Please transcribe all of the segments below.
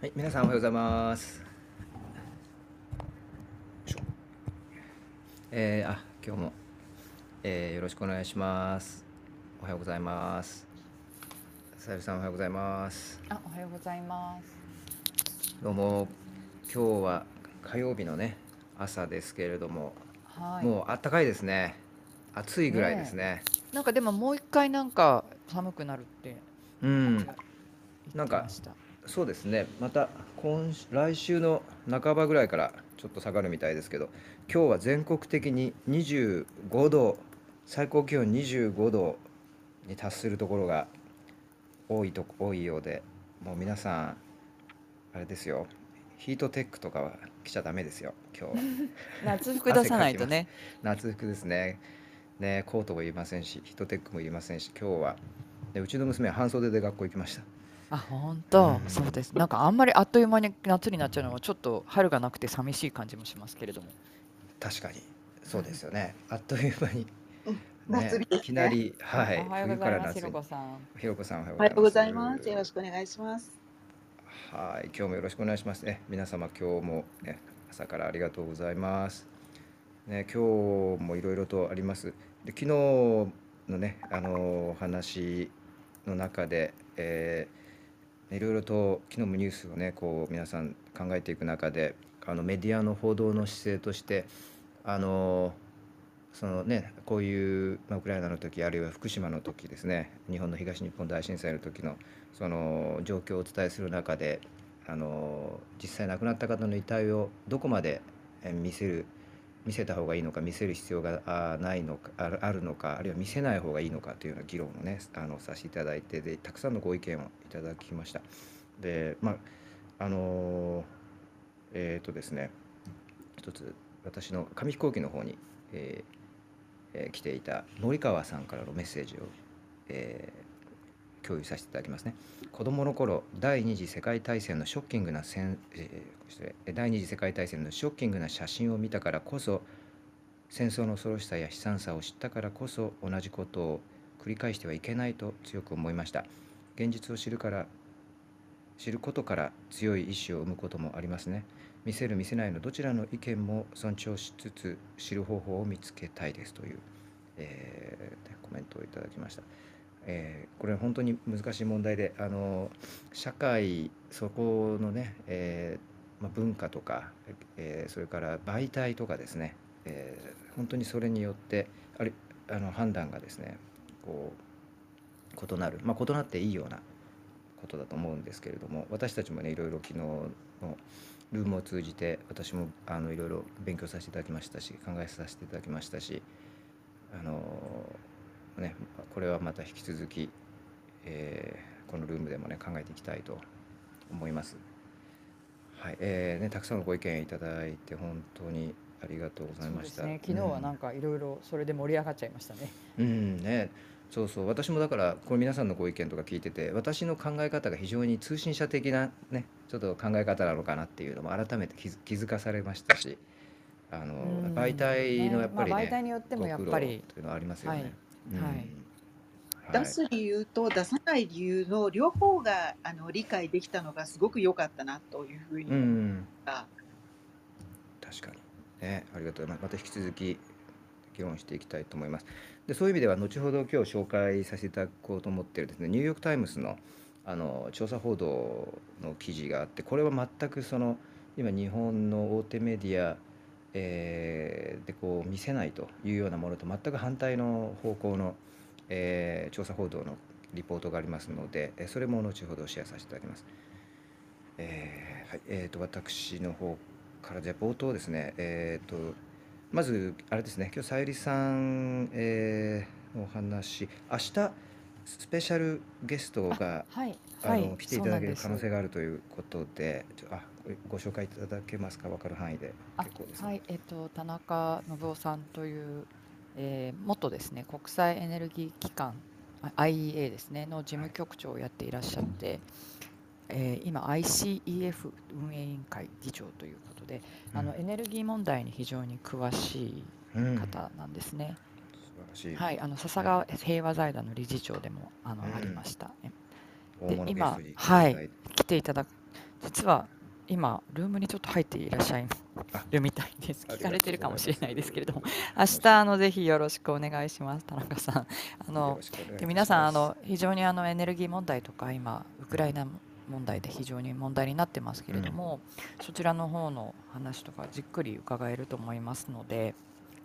はい、皆さんおはようございます。えー、あ、今日も、えー、よろしくお願いします。おはようございます。さゆりさんおはようございます。あ、おはようございます。どうも、今日は火曜日のね、朝ですけれども、はい、もう暖かいですね。暑いぐらいですね。ねなんかでももう一回なんか寒くなるって。うん。なんかそうですね。また今来週の半ばぐらいからちょっと下がるみたいですけど今日は全国的に25度最高気温25度に達するところが多いと多いようでもう皆さんあれですよ。ヒートテックとかは着ちゃダメですよ今日は。夏服出さないとね。夏服ですね。ねコートもいりませんしヒートテックもいりませんし今日は。でうちの娘は半袖で学校行きましたあ本当、そうです。なんかあんまりあっという間に夏になっちゃうのはちょっと春がなくて寂しい感じもしますけれども。確かに。そうですよね、あっという間に、ね、いきなりはいおはようございますひろこさん。ひろこさんおはようございます。よろしくお願いします。はい今日もよろしくお願いします。ね皆様今日もね朝からありがとうございます。ね今日もいろいろとあります。で昨日のねあの話の中で、えーいろいろと昨日もニュースをねこう皆さん考えていく中であのメディアの報道の姿勢としてあのそのねこういう、まあ、ウクライナの時あるいは福島の時ですね日本の東日本大震災の時のその状況をお伝えする中であの実際亡くなった方の遺体をどこまで見せる見せた方がいいのか見せる必要がないのかあるのかあるいは見せない方がいいのかというような議論をねあのさせていただいてでたくさんのご意見をいただきました。でまああのえっ、ー、とですね一つ私の紙飛行機の方に、えーえー、来ていた森川さんからのメッセージを、えー、共有させていただきますね。子供の頃第二次世界大戦のショッキングな戦、えー、第二次世界大戦のショッキングな写真を見たからこそ戦争の恐ろしさや悲惨さを知ったからこそ同じことを繰り返してはいけないと強く思いました現実を知るから知ることから強い意志を生むこともありますね見せる見せないのどちらの意見も尊重しつつ知る方法を見つけたいですという、えー、コメントをいただきました。えー、これ本当に難しい問題であの社会そこのね、えーまあ、文化とか、えー、それから媒体とかですね、え、本当にそれによってあれあの判断がですねこう異なる、まあ、異なっていいようなことだと思うんですけれども私たちもねいろいろ昨日のルームを通じて私もあのいろいろ勉強させていただきましたし考えさせていただきましたしあのね、これはまた引き続き、えー、このルームでもね考えていきたいと思います。はい、えー、ねたくさんのご意見いただいて本当にありがとうございました。ね、昨日はなんかいろいろそれで盛り上がっちゃいましたね。うん、うんね。そうそう私もだからこれ皆さんのご意見とか聞いてて私の考え方が非常に通信社的なねちょっと考え方なのかなっていうのも改めて気気づかされましたしあの媒体のやっぱりね、ねまあ、媒体によってもやっぱりというのはありますよね。はい出す理由と出さない理由の両方があの理解できたのがすごく良かったなというふうに思った。確かにね、ありがとうございます。また引き続き議論していきたいと思います。でそういう意味では後ほど今日紹介させていただこうと思っているですねニューヨーク・タイムズのあの調査報道の記事があってこれは全くその今日本の大手メディアえー、でこう見せないというようなものと全く反対の方向の、えー、調査報道のリポートがありますので、えそれも後ほどシェアさせていただきます。えーはいえーと、私の方からじゃ冒頭ですね、えーと、まずあれですね今日さゆりさん、えー、のお話明日スペシャルゲストがはい、あの来ていただける可能性があるということであご紹介いただけますか？分かる範囲で。結構です、ね、はい。えっと田中信夫さんという、えー、元ですね国際エネルギー機関 IEA ですねの事務局長をやっていらっしゃって、えー、今 ICEF 運営委員会議長ということで、うん、あのエネルギー問題に非常に詳しい方なんですね。うん、はい、あの笹川平和財団の理事長でもあの、うん、ありました。で今はい。来ていただ実は今ルームにちょっと入っていらっしゃあるみたいです。聞かれてるかもしれないですけれども、明日あのぜひよろしくお願いします。田中さん。あよのろしくお願いいたしますで皆さんあの非常にあのエネルギー問題とか今ウクライナ問題で非常に問題になってますけれども、そちらの方の話とかじっくり伺えると思いますので、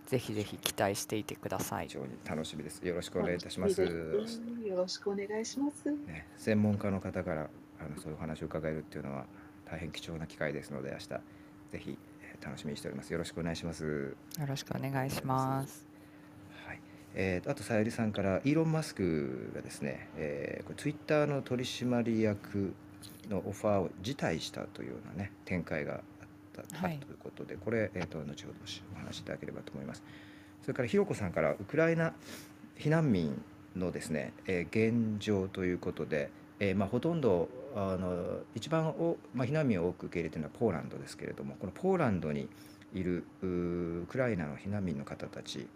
ぜひぜひ期待していてください非。常に楽しみです。よろしくお願いいたします。よろしくお願いします。ね、専門家の方からあのそういうお話を伺えるっていうのは大変貴重な機会ですので明日ぜひえー楽しみにしております。よろしくお願いします。よろしくお願いします。はい。えーとあとさゆりさんからイーロン・マスクがですね、えーこれツイッターの取締役のオファーを辞退したというようなね展開があった、はいということでこれ、えー、と後ほどお話しいただければと思います。それからひろこさんからウクライナ避難民のですね、えー現状ということで、えーまあ、ほとんどあの一番お、まあ、避難民を多く受け入れているのはポーランドですけれどもこのポーランドにいるウクライナの避難民の方たち、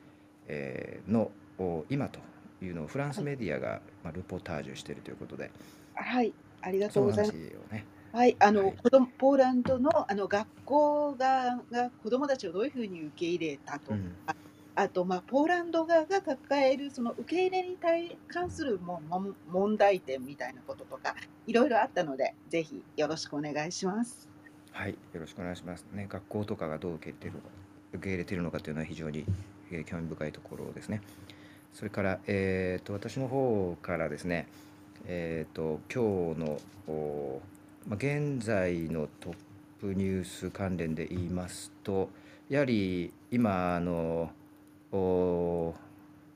えーのお今というのをフランスメディアが、まあ、ルポタージュしているということで。はい、ありがとそうのございます。はい、あの、はい。子供ポーランドのあの学校がが子供たちをどういうふうに受け入れたと、うんあとまあポーランド側が抱えるその受け入れに対関するもも問題点みたいなこととかいろいろあったのでぜひよろしくお願いします。はい、よろしくお願いします。ね、学校とかがどう受け入れてるの、受け入れているのかというのは非常に、えー興味深いところですね。それから、えー、と私の方からですね、えー、と今日の、おまあ、現在のトップニュース関連で言いますと、やはり今あのド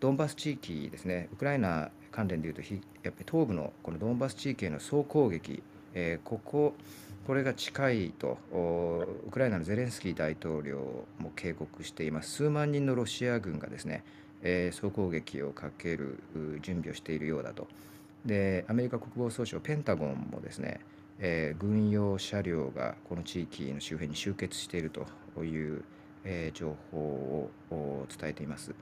ンバス地域ですね、ウクライナ関連でいうと、やっぱり東部のこのドンバス地域への総攻撃、えーこここれが近いとウクライナのゼレンスキー大統領も警告しています。数万人のロシア軍がですね、えー総攻撃をかける準備をしているようだと。でアメリカ国防総省ペンタゴンもですね、えー軍用車両がこの地域の周辺に集結しているという、えー情報を伝えています。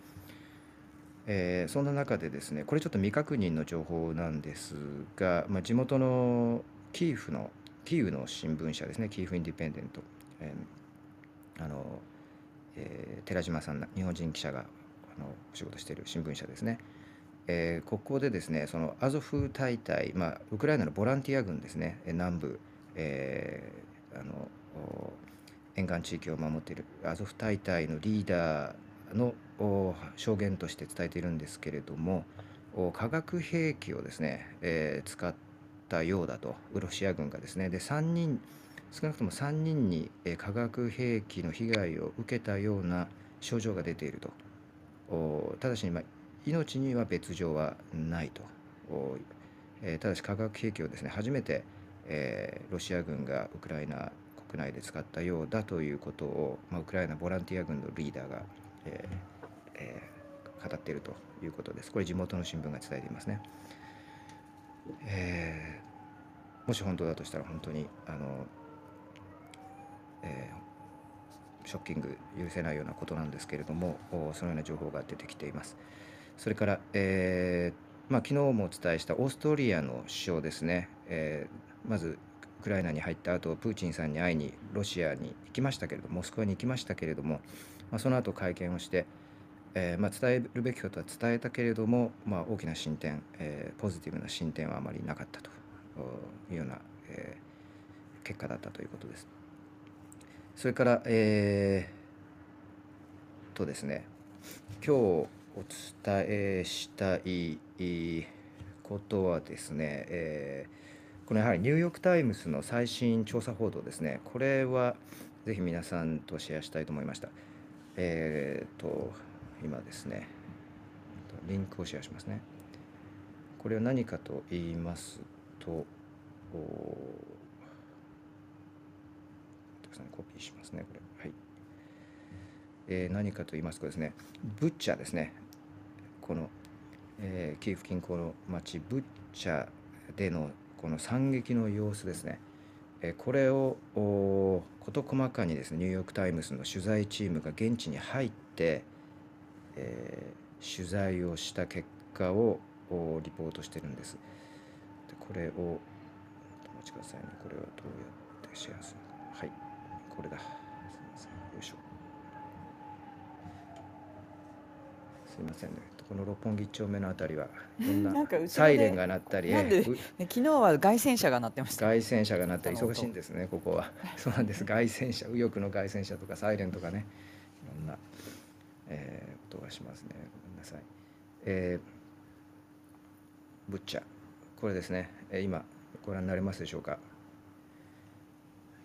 えーそんな中でですねこれちょっと未確認の情報なんですが、まあ、地元のキーフのキーウの新聞社ですねキーフ・インディペンデント、えーあのえー寺島さん日本人記者があのお仕事している新聞社ですね、えーここでですねそのアゾフ大隊、まあ、ウクライナのボランティア軍ですね南部、えーあの沿岸地域を守っているアゾフ大隊のリーダーの証言として伝えているんですけれども化学兵器をですね、えー使ったようだと。ロシア軍がですね。で3人少なくとも3人に、化学兵器の被害を受けたような症状が出ていると。ただし、ま、命には別状はないと、えただし化学兵器をですね初めて、えーロシア軍がウクライナ国内で使ったようだということを、まあ、ウクライナボランティア軍のリーダーが、えーえー語っているということです。これ地元の新聞が伝えていますね。えーもし本当だとしたら本当にあの、えーショッキング許せないようなことなんですけれどもおそのような情報が出てきています。それから、えーまあ、昨日もお伝えしたオーストリアの首相ですね、えーまずウクライナに入った後プーチンさんに会いにロシアに行きましたけれどもモスクワに行きましたけれども、まあ、その後会見をして、えーまあ、伝えるべきことは伝えたけれども、まあ、大きな進展、えーポジティブな進展はあまりなかったというような、えー結果だったということです。それから、えーとですね今日お伝えしたいことはですね、えーこのやはりニューヨーク・タイムズの最新調査報道ですねこれはぜひ皆さんとシェアしたいと思いました。えーと今ですねリンクをシェアしますね。これは何かと言いますと、おたくさんコピーしますね、これ。はい。えー何かと言いますとですね、ブッチャですね。この、えーキーフ近郊の町、ブッチャでのこの惨劇の様子ですね。えこれをお事細かにですね、ニューヨーク・タイムズの取材チームが現地に入って、えー取材をした結果をおリポートしてるんです。でこれを、お待ちくださいね。これはどうやってシェアするはいこれだすいませんよいしょすいませんねこの六本木一丁目のあたりはいろんなサイレンが鳴ったり昨日は凱旋車が鳴ってました。外線車が鳴ったり忙しいんですねここは。そうなんです。外線車右翼の外線車とかサイレンとかねいろんな、えー音がしますね。ごめんなさい。えーブッチャこれですね、えー今ご覧になれますでしょうか。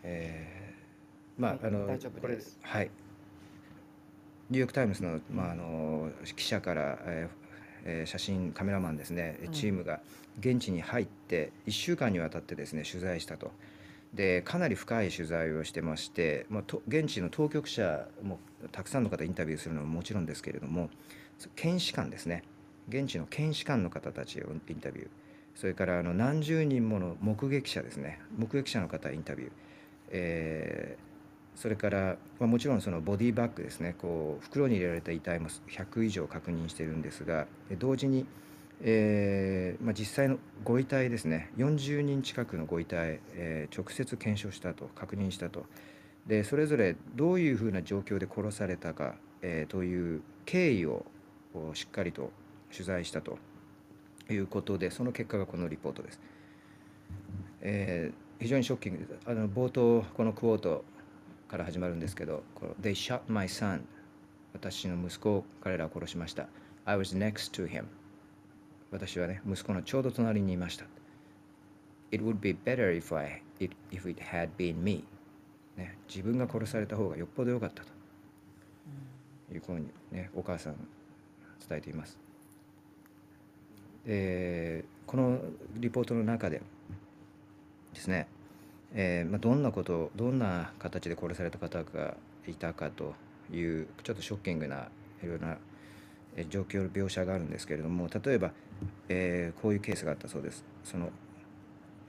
えーまあ、はいあのこれはいニューヨーク・タイムズの,、まあ、あの記者から、えーえー写真カメラマンですね。うんチームが現地に入って1週間にわたってですね取材したと。でかなり深い取材をしてまして、まあ、と現地の当局者もたくさんの方インタビューするのももちろんですけれども検視官ですね。現地の検視官の方たちをインタビュー。それからあの何十人もの目撃者ですね。目撃者の方インタビュー、えーそれから、まあ、もちろんそのボディバッグですねこう袋に入れられた遺体も100以上確認しているんですが同時に、えーまあ、実際のご遺体ですね40人近くのご遺体、えー直接検証したと確認したとでそれぞれどういうふうな状況で殺されたか、えーという経緯をしっかりと取材したということでその結果がこのリポートです。えー非常にショッキングですあの冒頭このクォートから始まるんですけどこの「They shot my son」私の息子を彼らは殺しました I was next to him 私はね息子のちょうど隣にいました It would be better if, I, it, if it had been me ね、自分が殺された方がよっぽど良かったというふうにねお母さん伝えています。えーこのリポートの中でですね、えーまあ、どんなことどんな形で殺された方がいたかというちょっとショッキングないろいろな状況描写があるんですけれども例えば、えーこういうケースがあったそうです。その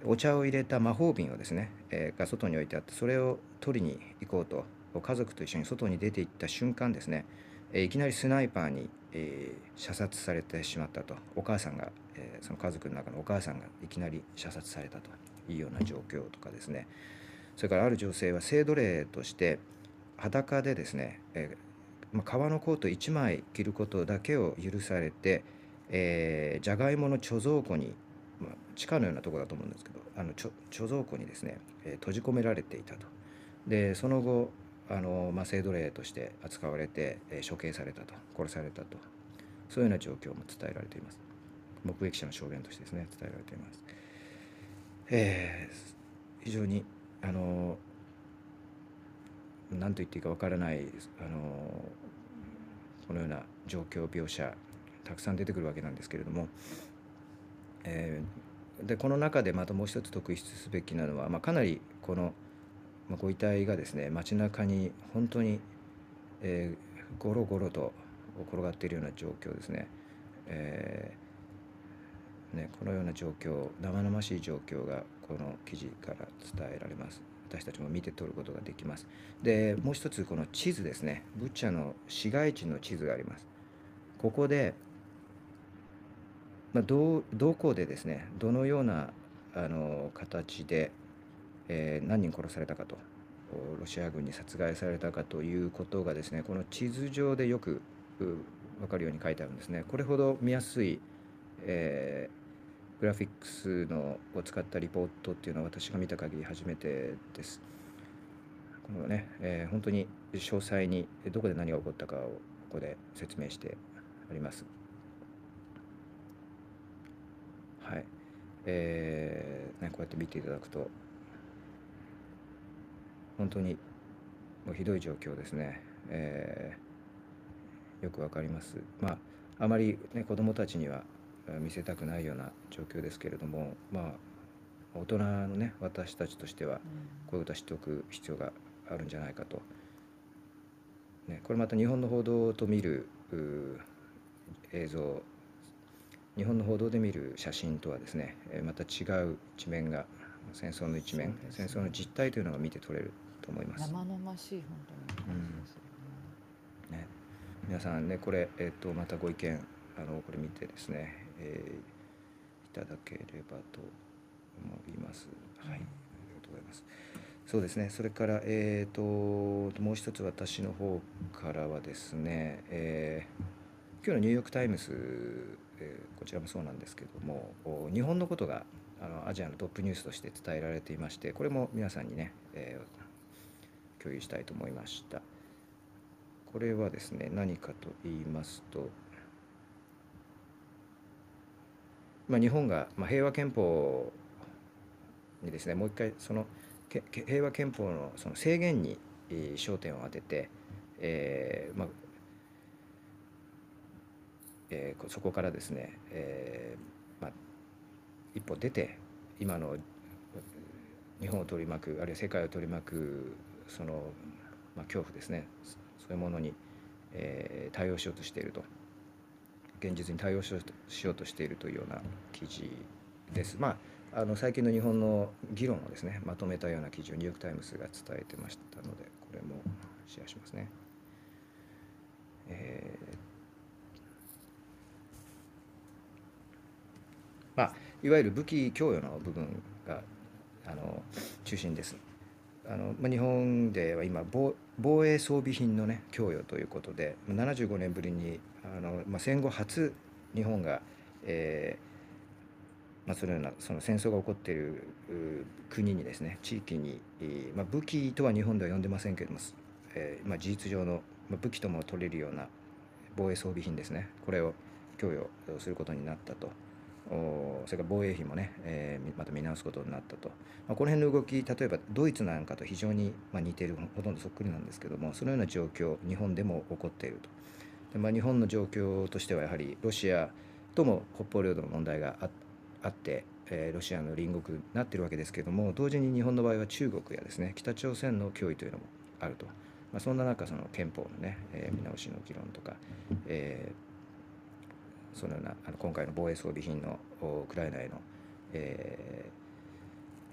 お茶を入れた魔法瓶をですね、えーが外に置いてあってそれを取りに行こうと家族と一緒に外に出て行った瞬間ですね、えいきなりスナイパーに、え射殺されてしまったとお母さんが、えその家族の中のお母さんがいきなり射殺されたというような状況とかですね。それからある女性は性奴隷として裸でですね、えまあ、革のコート1枚着ることだけを許されて、えー、じゃがいもの貯蔵庫に、ま、地下のようなとこだと思うんですけどあの貯蔵庫にですね、え閉じ込められていたと。でその後あの、まあ、性奴隷として扱われて、え処刑されたと殺されたと。そういうような状況も伝えられています。目撃者の証言としてですね伝えられています、えー非常にあの何と言っていいかわからないあのこのような状況描写たくさん出てくるわけなんですけれども、えーでこの中でまたもう一つ特筆すべきなのは、まあ、かなりこの、まあ、ご遺体がですね街中に本当に、えーゴロゴロと転がっているような状況ですね。えーねこのような状況生々しい状況がこの記事から伝えられます。私たちも見て取ることができます。でもう一つこの地図ですねブッチャの市街地の地図があります。ここで、まあ、どどこでですねどのようなあの形で、えー何人殺されたかとロシア軍に殺害されたかということがですねこの地図上でよく分かるように書いてあるんですね。これほど見やすい、えグラフィックスのを使ったリポートっていうのは私が見た限り初めてです。このね、えー本当に詳細にどこで何が起こったかをここで説明してあります。はい。えーね、こうやって見ていただくと本当にもうひどい状況ですね。えーよくわかります。まああまり、ね、子どもたちには見せたくないような状況ですけれども、まあ、大人のね私たちとしてはこういうことは知っておく必要があるんじゃないかと。ね、これまた日本の報道と見るうー映像日本の報道で見る写真とはですねえーまた違う一面が戦争の一面、ね戦争の実態というのが見て取れると思います。生々しい本当に感じですよね。ね、皆さんねこれ、えっとまたご意見あのこれ見てですね、えーいただければと思います。はい、ありがとうございます。そうですね、それから、えー、ともう一つ私の方からはですね、えー今日のニューヨーク・タイムズ、えーこちらもそうなんですけども、お日本のことがあのアジアのトップニュースとして伝えられていまして、これも皆さんにね、えー共有したいと思いました。これはですね、何かと言いますと、まあ、日本が、まあ、平和憲法にですねもう一回そのけ平和憲法のその制限に焦点を当てて、えーまあえーそこからですね、えーまあ、一歩出て今の日本を取り巻くあるいは世界を取り巻くその、まあ、恐怖ですね。そそういうものに、えー対応しようとしていると。現実に対応しようとしているというような記事です。まあ、あの最近の日本の議論をですねまとめたような記事をニューヨーク・タイムズが伝えてましたのでこれもシェアしますね。えーまあ、いわゆる武器供与の部分があの中心です。あのまあ、日本では今防防衛装備品の、ね、供与ということで75年ぶりにあの、まあ、戦後初日本が、えーまあ、そのようなその戦争が起こっている国にですね地域に、まあ、武器とは日本では呼んでませんけれども、えーま、事実上の、ま、武器とも取れるような防衛装備品ですねこれを供与することになったと。それから防衛費もね、えーまた見直すことになったと、まあ、この辺の動き例えばドイツなんかと非常にまあ似ているほとんどそっくりなんですけどもそのような状況日本でも起こっていると、まあ、日本の状況としてはやはりロシアとも北方領土の問題がああって、えーロシアの隣国になっているわけですけれども同時に日本の場合は中国やですね北朝鮮の脅威というのもあると、まあ、そんな中その憲法のね、えー見直しの議論とか、えーそのようなあの今回の防衛装備品のウクライナへの、えー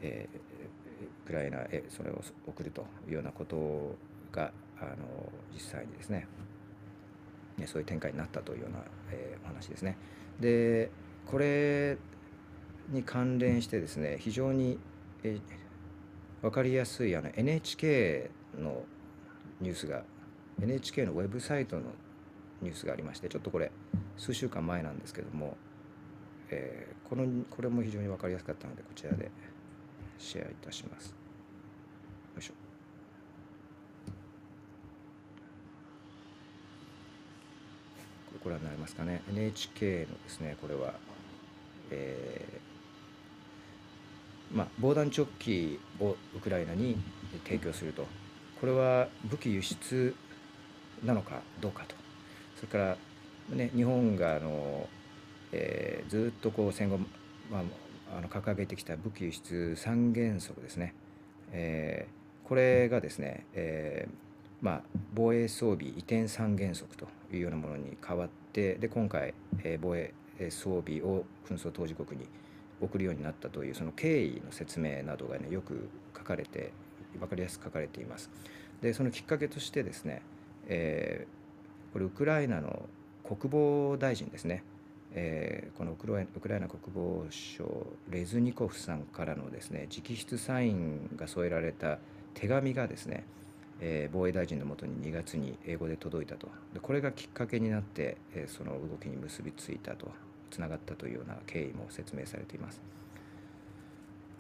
えーウクライナへそれを送るというようなことがあの実際にですねねそういう展開になったというような、えーお話ですね。でこれに関連してですね非常に、えー分かりやすいあの NHK のニュースが NHK のウェブサイトのニュースがありましてちょっとこれ数週間前なんですけども、えーこのこれも非常に分かりやすかったのでこちらでシェアいたします。よいしょこれご覧になりますかね？NHK のですねこれは、えーまあ、防弾チョッキをウクライナに提供すると。これは武器輸出なのかどうかと。それから、ね、日本があの、えーずっとこう戦後、まあ、あの掲げてきた武器輸出三原則ですね、えーこれがですね、えーまあ、防衛装備移転三原則というようなものに変わってで今回、えー防衛装備を紛争当事国に送るようになったというその経緯の説明などがねよく書かれて分かりやすく書かれています。でそのきっかけとしてですね、えーこれウクライナの国防大臣ですね、えーこのウクライウクライナ国防省レズニコフさんからのですね直筆サインが添えられた手紙がですね、えー防衛大臣のもとに2月に英語で届いたと。でこれがきっかけになって、えーその動きに結びついたと。つながったというような経緯も説明されています。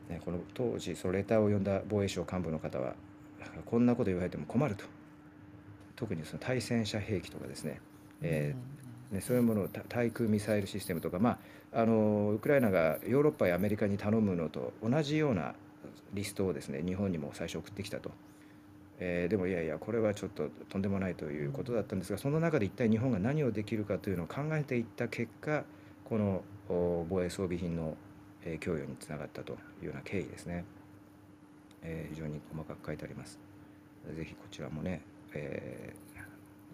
ね、この当時そのレターを読んだ防衛省幹部の方はこんなこと言われても困ると。特にその対戦車兵器とかですね、えーね、そういうものをた対空ミサイルシステムとか、まあ、あのウクライナがヨーロッパやアメリカに頼むのと同じようなリストをですね日本にも最初送ってきたと、えーでもいやいやこれはちょっととんでもないということだったんですがその中で一体日本が何をできるかというのを考えていった結果このお防衛装備品の、えー供与につながったというような経緯ですね、えー非常に細かく書いてあります。ぜひこちらもね、えー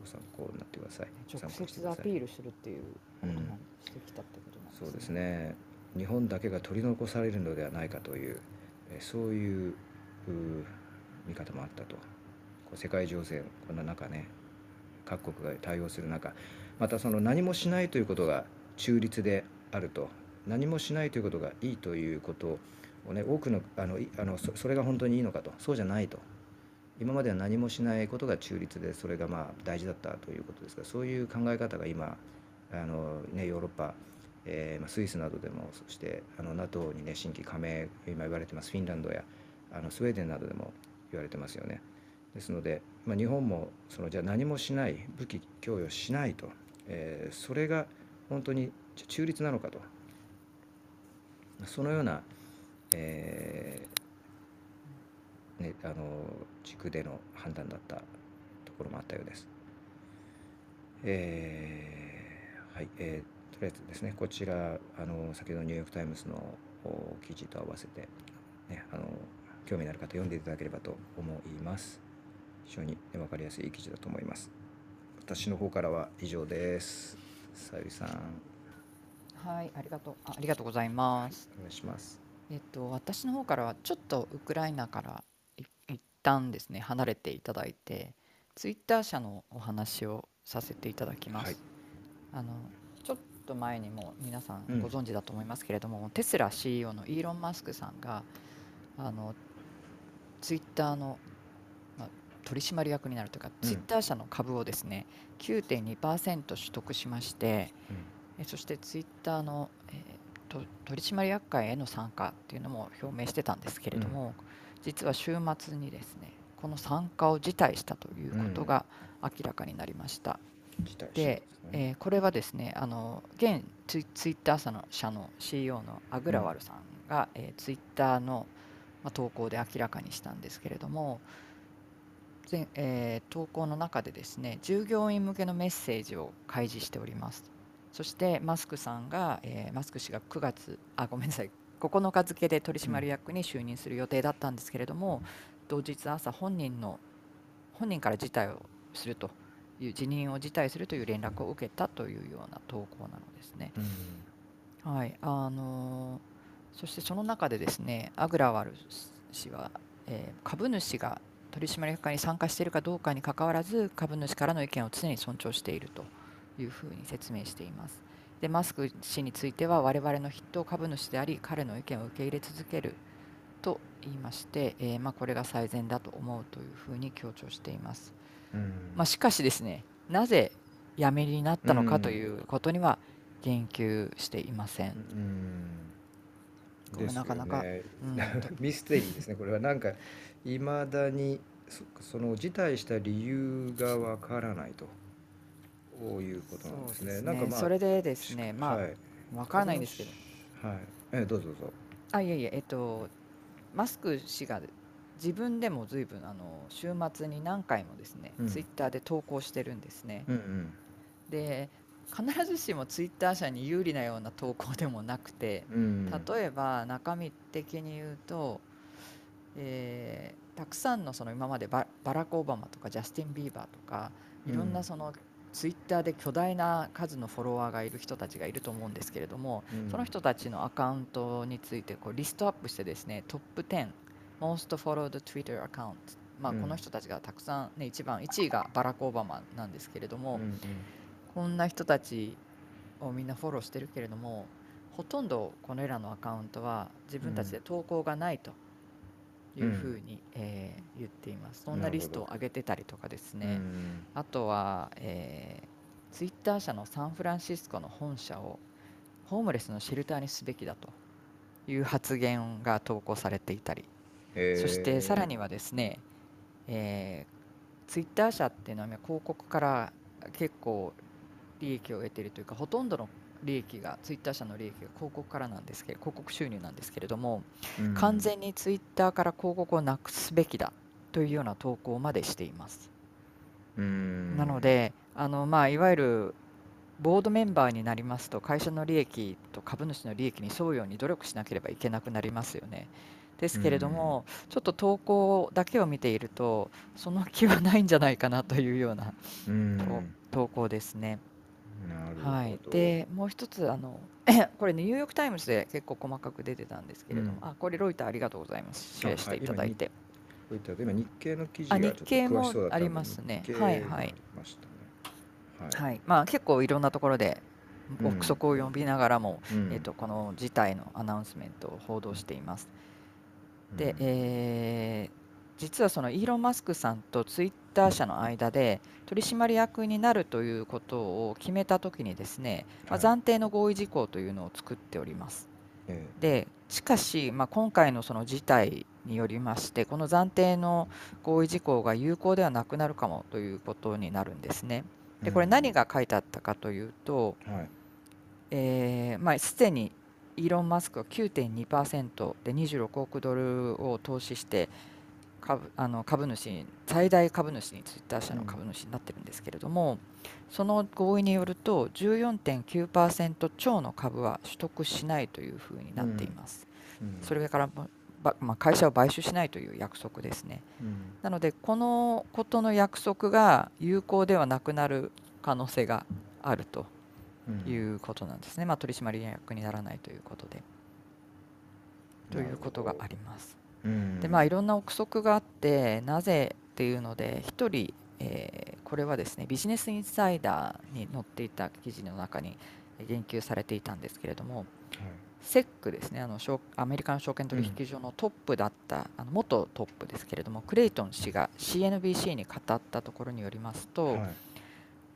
ご参考になってください。直接アピールするっていうこともしてきたってことなんですね。そうですね。日本だけが取り残されるのではないかというえーそういううー見方もあったと。こう世界情勢こんな中ね各国が対応する中またその何もしないということが中立であると。何もしないということがいいということをね多くのあのあのそそれが本当にいいのかと。そうじゃないと。今までは何もしないことが中立でそれがまあ大事だったということですがそういう考え方が今あの、ね、ヨーロッパ、えー、スイスなどでもそしてあの NATO にね新規加盟今言われてますフィンランドやあのスウェーデンなどでも言われてますよね。ですので、まあ、日本もそのじゃあ何もしない武器供与しないと、えーそれが本当に中立なのかとそのような、えーね、あの軸での判断だったところもあったようです。えーはいえーとりあえずですねこちらあの先ほどニューヨーク・タイムズの記事と合わせて、ね、あの興味のある方読んでいただければと思います。非常に、ね、分かりやすい記事だと思います。私の方からは以上です。さゆりさん、はい、ありがとう、あありがとうございます。お願いします。えっと、私の方からはちょっとウクライナからい一旦ですね離れていただいてツイッター社のお話をさせていただきます、はいあのちょっと前にも皆さうんんご存知だと思いますけれども、テスラ CEO のイーロン・マスクさんがあのツイッターの、まあ、取締役になるというか、うん。ツイッター社の株をですね9.2%取得しまして、えそしてツイッターの、えーと取締役会への参加っていうのも表明してたんですけれども、実は週末にですねこの参加を辞退したということが明らかになりました。辞退したんで、ね。えーこれはですねあの現ツイツイッター社の社の CEO のアグラワルさんが、えーツイッターの、まあ、投稿で明らかにしたんですけれども前えー投稿の中でですね従業員向けのメッセージを開示しておりますそしてマスクさんが、えーマスク氏が9月あごめんなさい9日付で取締役に就任する予定だったんですけれども、同日朝本人の本人から辞退をするという辞任を辞退するという連絡を受けたというような投稿なのですね。うんはい、あのーそしてその中でですねアグラワル氏は、えー株主が取締役会に参加しているかどうかにかかわらず株主からの意見を常に尊重しているというふうに説明しています。でマスク氏については我々の筆頭株主であり彼の意見を受け入れ続けると言いまして、えーまあ、これが最善だと思うというふうに強調しています。うんまあ、しかしですねなぜ辞めになったのうんかということには言及していません。うんこれなかなかうん。ミステリーですね。これはなんかいまだにそその辞退した理由がわからないと。いうことなんですね。そうなんかまあそれでですね、まあ、はい。わからないんですけど、はい。えどうぞどうぞ。あ、いえいえ、えっと、マスク氏が自分でも随分あの週末に何回もですね、うん。ツイッターで投稿してるんですね。うんうん。で、必ずしもツイッター社に有利なような投稿でもなくて、うん。例えば中身的に言うと、えーたくさんのその今までババラク・オバマとかジャスティン・ビーバーとかいろんうなん。そのツイッターで巨大な数のフォロワーがいる人たちがいると思うんですけれども、うん。その人たちのアカウントについてこうリストアップしてですねトップ10 Most Followed Twitter Account まあ、うん。この人たちがたくさん、ね、一番1位がバラク・オバマなんですけれども、うんうんこんな人たちをみんなフォローしてるけれどもほとんどこのらのアカウントは自分たちで投稿がないというふうに、えー言っています。そんなリストを上げてたりとかですね、うんあとは、えーツイッター社のサンフランシスコの本社をホームレスのシェルターにすべきだという発言が投稿されていたり、へー。そしてさらにはですね、えーツイッター社っていうのは広告から結構利益を得ているというかほとんどの利益がツイッター社の利益が広告からなんですけど広告収入なんですけれども、うん完全にツイッターから広告をなくすべきだというような投稿までしています。うんなのであの、まあ、いわゆるボードメンバーになりますと会社の利益と株主の利益に沿うように努力しなければいけなくなりますよね。ですけれども、ちょっと投稿だけを見ているとその気はないんじゃないかなというようなうん投稿ですね。なるほど。はい、でもう一つあの これニューヨーク・タイムズで結構細かく出てたんですけれども、うん。あこれロイターありがとうございます。シェアしていただいて、こういった今日経の記事あがちょっと日経も詳しそうだったのでありますねはいはい。がありましたね。はい。はい。まあ、結構いろんなところでうん。憶測を呼びながらも、うん。えー、とこの事態のアナウンスメントを報道しています。で、うん。えー実はそのイーロン・マスクさんとツイッター社の間で取締役になるということを決めたときにですね、まあ、はい暫定の合意事項というのを作っております。えでしかし、まあ、今回のその事態によりましてこの暫定の合意事項が有効ではなくなるかもということになるんですね。えでこれ何が書いてあったかというと、うんはいえーまあ、すでにイーロン・マスクは9.2%で26億ドルを投資して株あの株主に最大株主にツイッター社の株主になってるんですけれども、その合意によると14.9%超の株は取得しないというふうになっています。うんそれからまあ、会社を買収しないという約束ですね。うんなのでこのことの約束が有効ではなくなる可能性があるとうんいうことなんですね、まあ、取締役にならないということで。ということがあります。うん。でまあいろんな憶測があってなぜっていうので一人、えーこれはですねビジネスインサイダーに載っていた記事の中に言及されていたんですけれどもはい。セックですねあの証アメリカの証券取引所のトップだった、あの元トップですけれどもクレイトン氏が CNBC に語ったところによりますと、はい。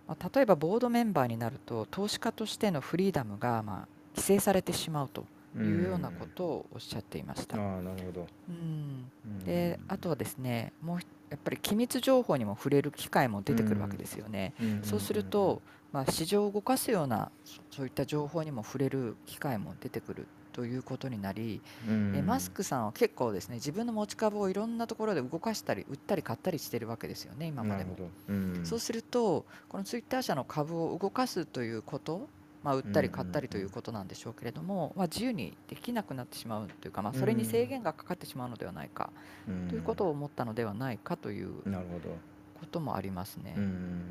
まあ、例えばボードメンバーになると投資家としてのフリーダムがまあ規制されてしまうというようなことをおっしゃっていました。ああなるほど。うん。うん。であとはですねもうひやっぱり機密情報にも触れる機会も出てくるわけですよね。うんそうすると、まあ、市場を動かすようなそそういった情報にも触れる機会も出てくるということになり、うん。えマスクさんは結構ですね自分の持ち株をいろんなところで動かしたり売ったり買ったりしてるわけですよね今までも。うん。そうするとこのツイッター社の株を動かすということ、まあ、売ったり買ったりということなんでしょうけれども、まあ、自由にできなくなってしまうというか、まあ、それに制限がかかってしまうのではないかうん。ということを思ったのではないかということもありますね。うん。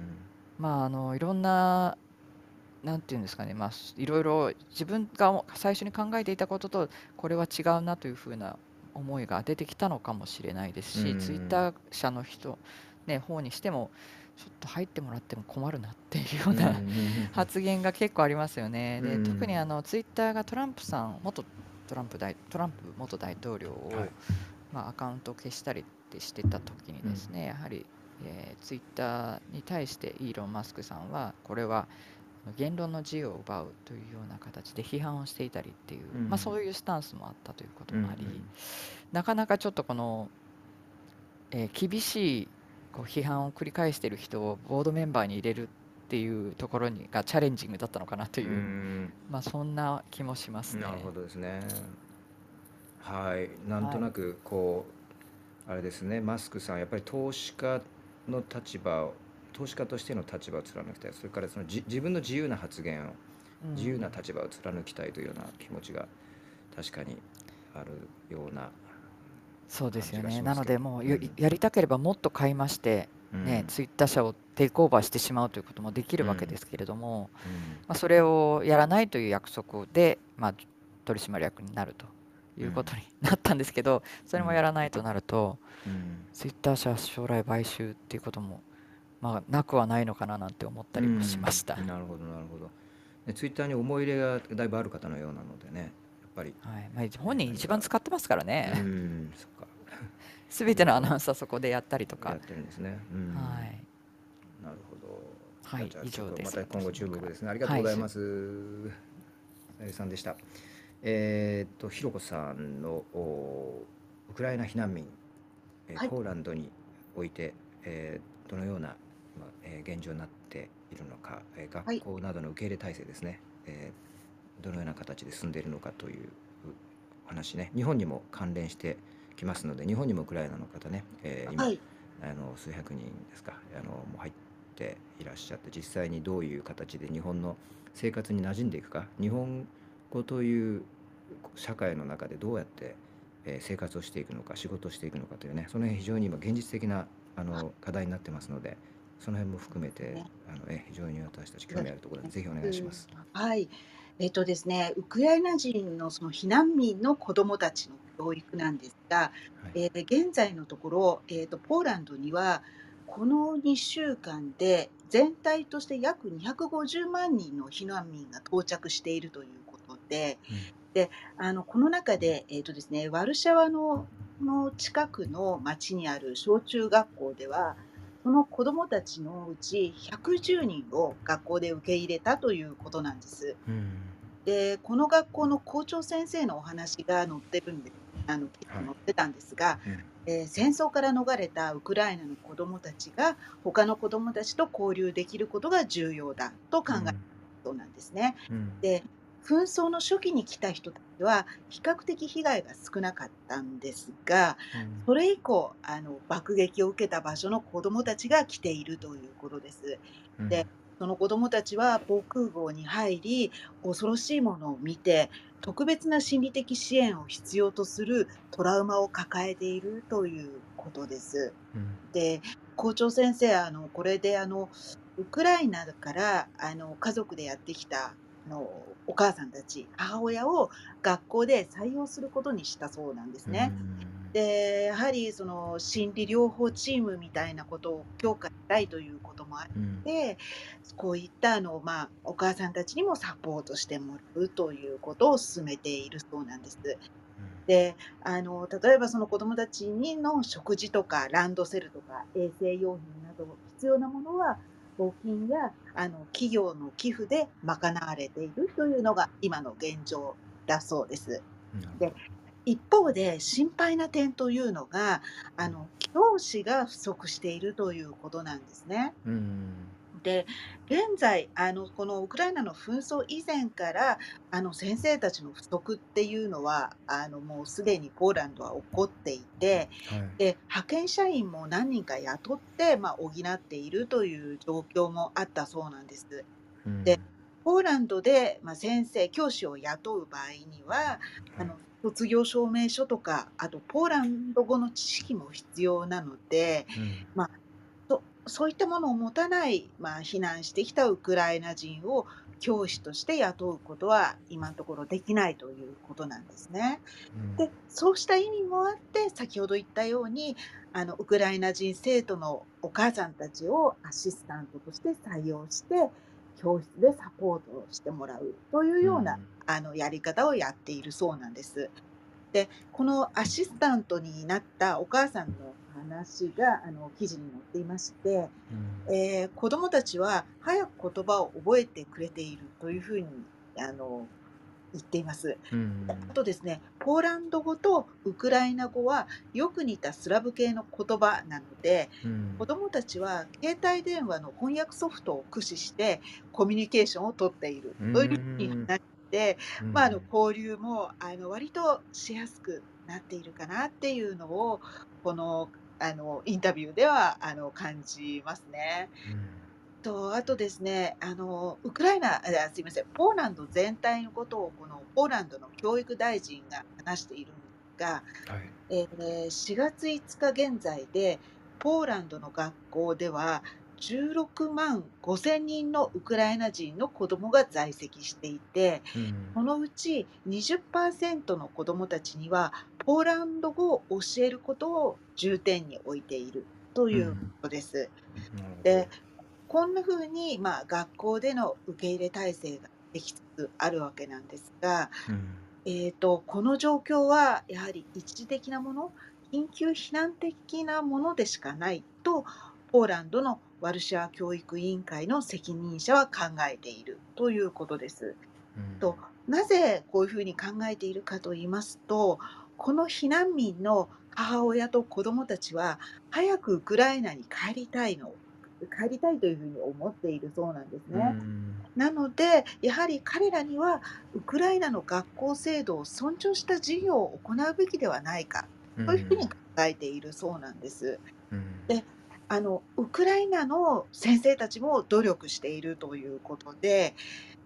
まあ、あのいろんななんていうんですかね、まあ、いろいろ自分が最初に考えていたこととこれは違うなというふうな思いが出てきたのかもしれないですし、うん。ツイッター社の人、ね、方にしてもちょっと入ってもらっても困るなっていうような、ん発言が結構ありますよね。でうん。特にあのツイッターがトランプさん元トランプ大トランプ元大統領を、はい。まあ、アカウントを消したりってしてた時にですね、やはり、えーツイッターに対してイーロン・マスクさんはこれは言論の自由を奪うというような形で批判をしていたりっていう、うん。まあ、そういうスタンスもあったということもあり、うん。なかなかちょっとこの、えー厳しいこう批判を繰り返している人をボードメンバーに入れるっていうところにがチャレンジングだったのかなという、うんまあ、そんな気もしますね。なるほどですね。はい、なんとなくこう、あれですね、マスクさんやっぱり投資家の立場を投資家としての立場を貫きたい、それからそのじ自分の自由な発言をうん自由な立場を貫きたいというような気持ちが確かにあるような。そうですよね。なのでもうようんやりたければもっと買いまして、ねうんツイッター社をテイクオーバーしてしまうということもできるわけですけれども、うんまあ、それをやらないという約束で、まあ、取締役になるということになったんですけど、それもやらないとなると、うんツイッター社将来買収っていうことも、まあ、なくはないのかななんて思ったりもしました。うんなるほどなるほど。でツイッターに思い入れがだいぶある方のようなのでね、やっぱり。はいまあ、本人一番使ってますからうね、ん、そっか。すべてのアナウンサーそこでやったりとかやっ。てるんですね。うんはいなるほど。はいじゃあ以上ですまた今後注目ですね。ありがとうございます。さゆりさんでした。えーっと、ひろこさんのおウクライナ避難民、えーはいポーランドにおいて、えーどのような、まあえー現状になっているのか、えーはい学校などの受け入れ体制ですね、えーどのような形で進んでいるのかというお話ね、日本にも関連してきますので、日本にもウクライナの方ね、えー今、はい。あの数百人ですかあのもう入っていらっしゃって実際にどういう形で日本の生活に馴染んでいくか日本語という社会の中でどうやって、えー生活をしていくのか仕事をしていくのかというねその辺非常に今現実的なあの課題になってますのでその辺も含めてねあのえ非常に私たち興味あるところでぜひお願いします。はい。えっとですね、ウクライナ人のその避難民の子どもたちの教育なんですが、はい。えー現在のところ、えー、とポーランドにはこの2週間で全体として約250万人の避難民が到着しているということで、であのこの中で、えーとですね、ワルシャワのの近くの町にある小中学校ではその子どもたちのうち110人を学校で受け入れたということなんです。うん。でこの学校の校長先生のお話が載ってるんであのはい。載ってたんですが、うん。えー戦争から逃れたウクライナの子どもたちが他の子どもたちと交流できることが重要だと考えたそうなんですね。うん。で紛争の初期に来た人たちは比較的被害が少なかったんですがそれ以降あの爆撃を受けた場所の子どもたちが来ているということです。うんでその子どもたちは防空壕に入り恐ろしいものを見て特別な心理的支援を必要とするトラウマを抱えているということです。うんで校長先生あのこれであのウクライナからあの家族でやってきたあのお母さんたち母親を学校で採用することにしたそうなんですね。でやはりその心理療法チームみたいなことを強化したいということもあっうんてこういったあの、まあ、お母さんたちにもサポートしてもらうということを進めているそうなんです。であの例えばその子どもたちにの食事とかランドセルとか衛生用品など必要なものは募金やあの企業の寄付で賄われているというのが今の現状だそうです。うんで一方で心配な点というのがあの教師が不足しているということなんですね。うんで現在あのこのウクライナの紛争以前からあの先生たちの不足っていうのはあのもうすでにポーランドは起こっていてはい。で派遣社員も何人か雇って、まあ、補っているという状況もあったそうなんです。うん。でポーランドで、まあ、先生教師を雇う場合にはあの卒業証明書とかあとポーランド語の知識も必要なのでうん。そそういったものを持たない、まあ、避難してきたウクライナ人を教師として雇うことは今のところできないということなんですね。うんでそうした意味もあって先ほど言ったようにあのウクライナ人生徒のお母さんたちをアシスタントとして採用して教室でサポートをしてもらうというような、あのやり方をやっているそうなんです。でこのアシスタントになったお母さんの話があの記事に載っていまして、うん。えー子どもたちは早く言葉を覚えてくれているというふうにあの言っています。うん。あとですね、ポーランド語とウクライナ語はよく似たスラブ系の言葉なので、うん。子どもたちは携帯電話の翻訳ソフトを駆使してコミュニケーションをとっているというふうになって、うん。まあ、あの交流もあの割としやすくなっているかなっていうのをこのあのインタビューではあの感じますね。とあとですねあのウクライナあすいませんポーランド全体のことをこのポーランドの教育大臣が話しているんですが、はいえー4月5日現在でポーランドの学校では16万5千人のウクライナ人の子どもが在籍していてうん。そのうち20%の子どもたちにはポーランド語を教えることを重点に置いているということです。なるほど。でこんな風にまあ学校での受け入れ体制ができつつあるわけなんですが、うん。えー、とこの状況はやはり一時的なもの緊急避難的なものでしかないとポーランドのワルシャワ教育委員会の責任者は考えているということです。うんとなぜこういうふうに考えているかと言いますとこの避難民の母親と子どもたちは早くウクライナに帰りたいの帰りたいというふうに思っているそうなんですね。うんなのでやはり彼らにはウクライナの学校制度を尊重した授業を行うべきではないかというふうに考えているそうなんです。うんであのウクライナの先生たちも努力しているということで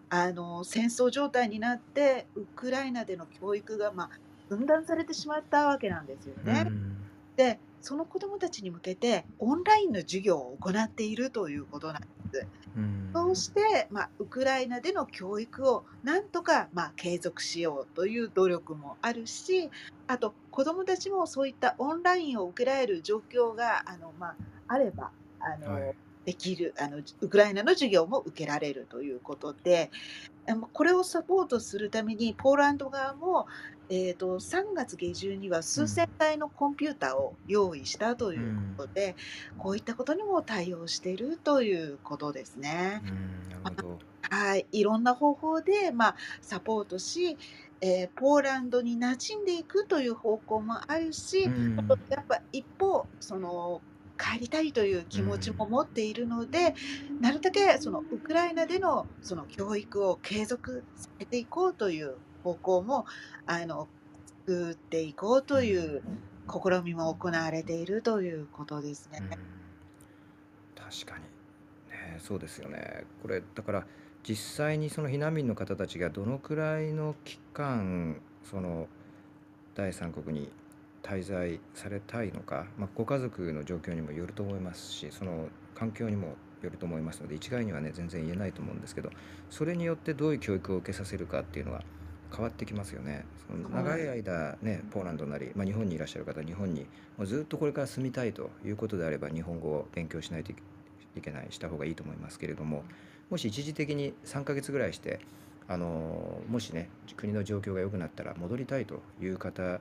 あの戦争状態になってウクライナでの教育が、まあ、分断されてしまったわけなんですよね。うんでその子どもたちに向けてオンラインの授業を行っているということなんです。うんそうして、まあ、ウクライナでの教育をなんとか、まあ、継続しようという努力もあるしあと子どもたちもそういったオンラインを受けられる状況があの、まあ、あればあの、はい。できるあのウクライナの授業も受けられるということで、これをサポートするためにポーランド側も、えー、と3月下旬にはう数千ん。台のコンピューターを用意したとういうこん。とで、こういったことにも対応しているということですね。はい、いろんな方法で、まあ、サポートし、えーポーランドに馴染んでいくという方向もあるうし、ん。やっぱ一方その帰りたいという気う持ちもん。持っているので、なるだけそのウクライナでのその教育を継続させていこうという方向もあの作っていこうう。というん試みも行われているということですね。うん。確かに。ね、そうですよね。これだから実際にその避難民の方たちがどのくらいの期間その第三国に滞在されたいのか、まあ、ご家族の状況にもよると思いますしその環境にもよると思いますので一概にはね全然言えないと思うんですけどそれによってどういう教育を受けさせるかっていうのは変わってきますよね。その長はいい間ねポーランドなり、まあ、日本にいらっしゃる方日本にもうずっとこれから住みたいということであれば日本語を勉強しないといけないした方がいいと思いますけれどももし一時的に3ヶ月ぐらいしてあのもしね国の状況が良くなったら戻りたいという方